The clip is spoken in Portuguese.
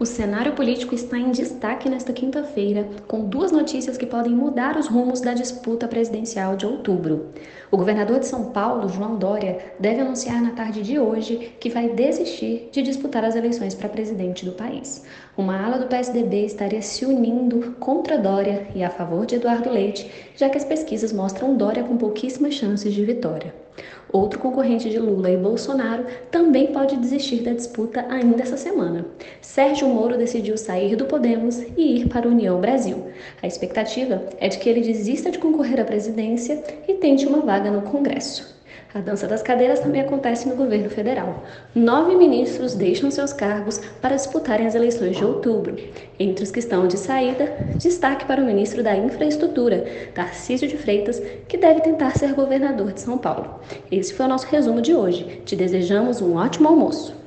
O cenário político está em destaque nesta quinta-feira, com duas notícias que podem mudar os rumos da disputa presidencial de outubro. O governador de São Paulo, João Dória, deve anunciar na tarde de hoje que vai desistir de disputar as eleições para presidente do país. Uma ala do PSDB estaria se unindo contra Dória e a favor de Eduardo Leite, já que as pesquisas mostram Dória com pouquíssimas chances de vitória. Outro concorrente de Lula e Bolsonaro também pode desistir da disputa ainda essa semana. Sérgio Moro decidiu sair do Podemos e ir para a União Brasil. A expectativa é de que ele desista de concorrer à presidência e tente uma vaga no Congresso. A dança das cadeiras também acontece no governo federal. Nove ministros deixam seus cargos para disputarem as eleições de outubro. Entre os que estão de saída, destaque para o ministro da Infraestrutura, Tarcísio de Freitas, que deve tentar ser governador de São Paulo. Esse foi o nosso resumo de hoje. Te desejamos um ótimo almoço.